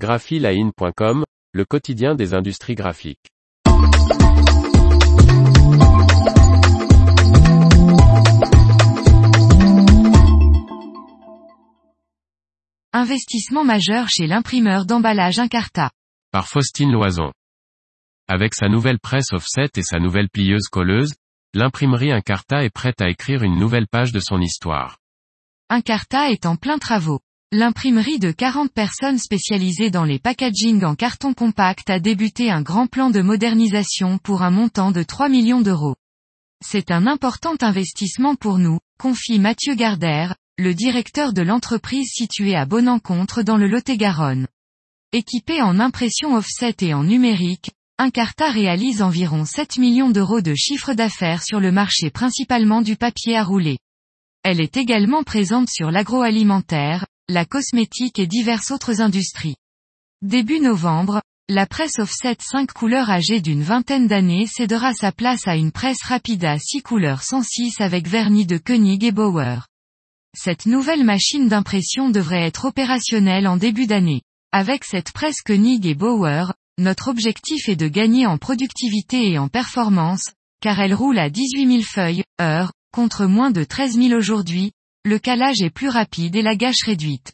graphiline.com, le quotidien des industries graphiques. Investissement majeur chez l'imprimeur d'emballage Incarta. Par Faustine Loison. Avec sa nouvelle presse offset et sa nouvelle plieuse colleuse, l'imprimerie Incarta est prête à écrire une nouvelle page de son histoire. Incarta est en plein travaux. L'imprimerie de 40 personnes spécialisées dans les packaging en carton compact a débuté un grand plan de modernisation pour un montant de 3 millions d'euros. C'est un important investissement pour nous, confie Mathieu Gardère, le directeur de l'entreprise située à Bonencontre dans le Lot-et-Garonne. Équipé en impression offset et en numérique, Incarta réalise environ 7 millions d'euros de chiffre d'affaires sur le marché principalement du papier à rouler. Elle est également présente sur l'agroalimentaire, la cosmétique et diverses autres industries. Début novembre, la presse offset 5 couleurs âgée d'une vingtaine d'années cédera sa place à une presse rapide à 6 couleurs 106 avec vernis de Koenig et Bauer. Cette nouvelle machine d'impression devrait être opérationnelle en début d'année. Avec cette presse Koenig et Bauer, notre objectif est de gagner en productivité et en performance, car elle roule à 18 000 feuilles, heure, contre moins de 13 000 aujourd'hui, le calage est plus rapide et la gâche réduite.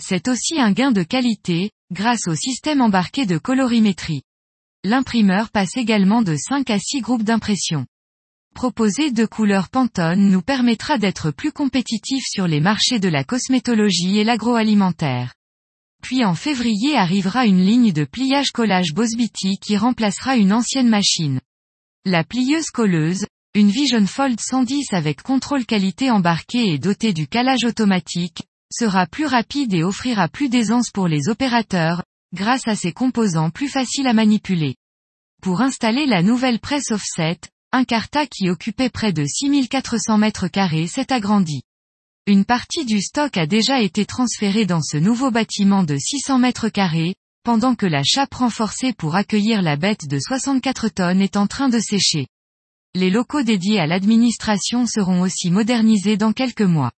C'est aussi un gain de qualité, grâce au système embarqué de colorimétrie. L'imprimeur passe également de 5 à 6 groupes d'impression. Proposer deux couleurs Pantone nous permettra d'être plus compétitifs sur les marchés de la cosmétologie et l'agroalimentaire. Puis en février arrivera une ligne de pliage-collage Bosbiti qui remplacera une ancienne machine. La plieuse colleuse, une Vision Fold 110 avec contrôle qualité embarqué et dotée du calage automatique, sera plus rapide et offrira plus d'aisance pour les opérateurs, grâce à ses composants plus faciles à manipuler. Pour installer la nouvelle presse offset, un Carta qui occupait près de 6400 mètres carrés s'est agrandi. Une partie du stock a déjà été transférée dans ce nouveau bâtiment de 600 mètres carrés, pendant que la chape renforcée pour accueillir la bête de 64 tonnes est en train de sécher. Les locaux dédiés à l'administration seront aussi modernisés dans quelques mois.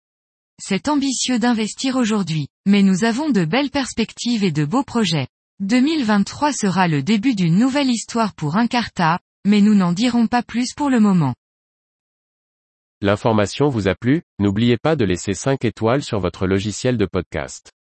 C'est ambitieux d'investir aujourd'hui, mais nous avons de belles perspectives et de beaux projets. 2023 sera le début d'une nouvelle histoire pour Incarta, mais nous n'en dirons pas plus pour le moment. L'information vous a plu, n'oubliez pas de laisser 5 étoiles sur votre logiciel de podcast.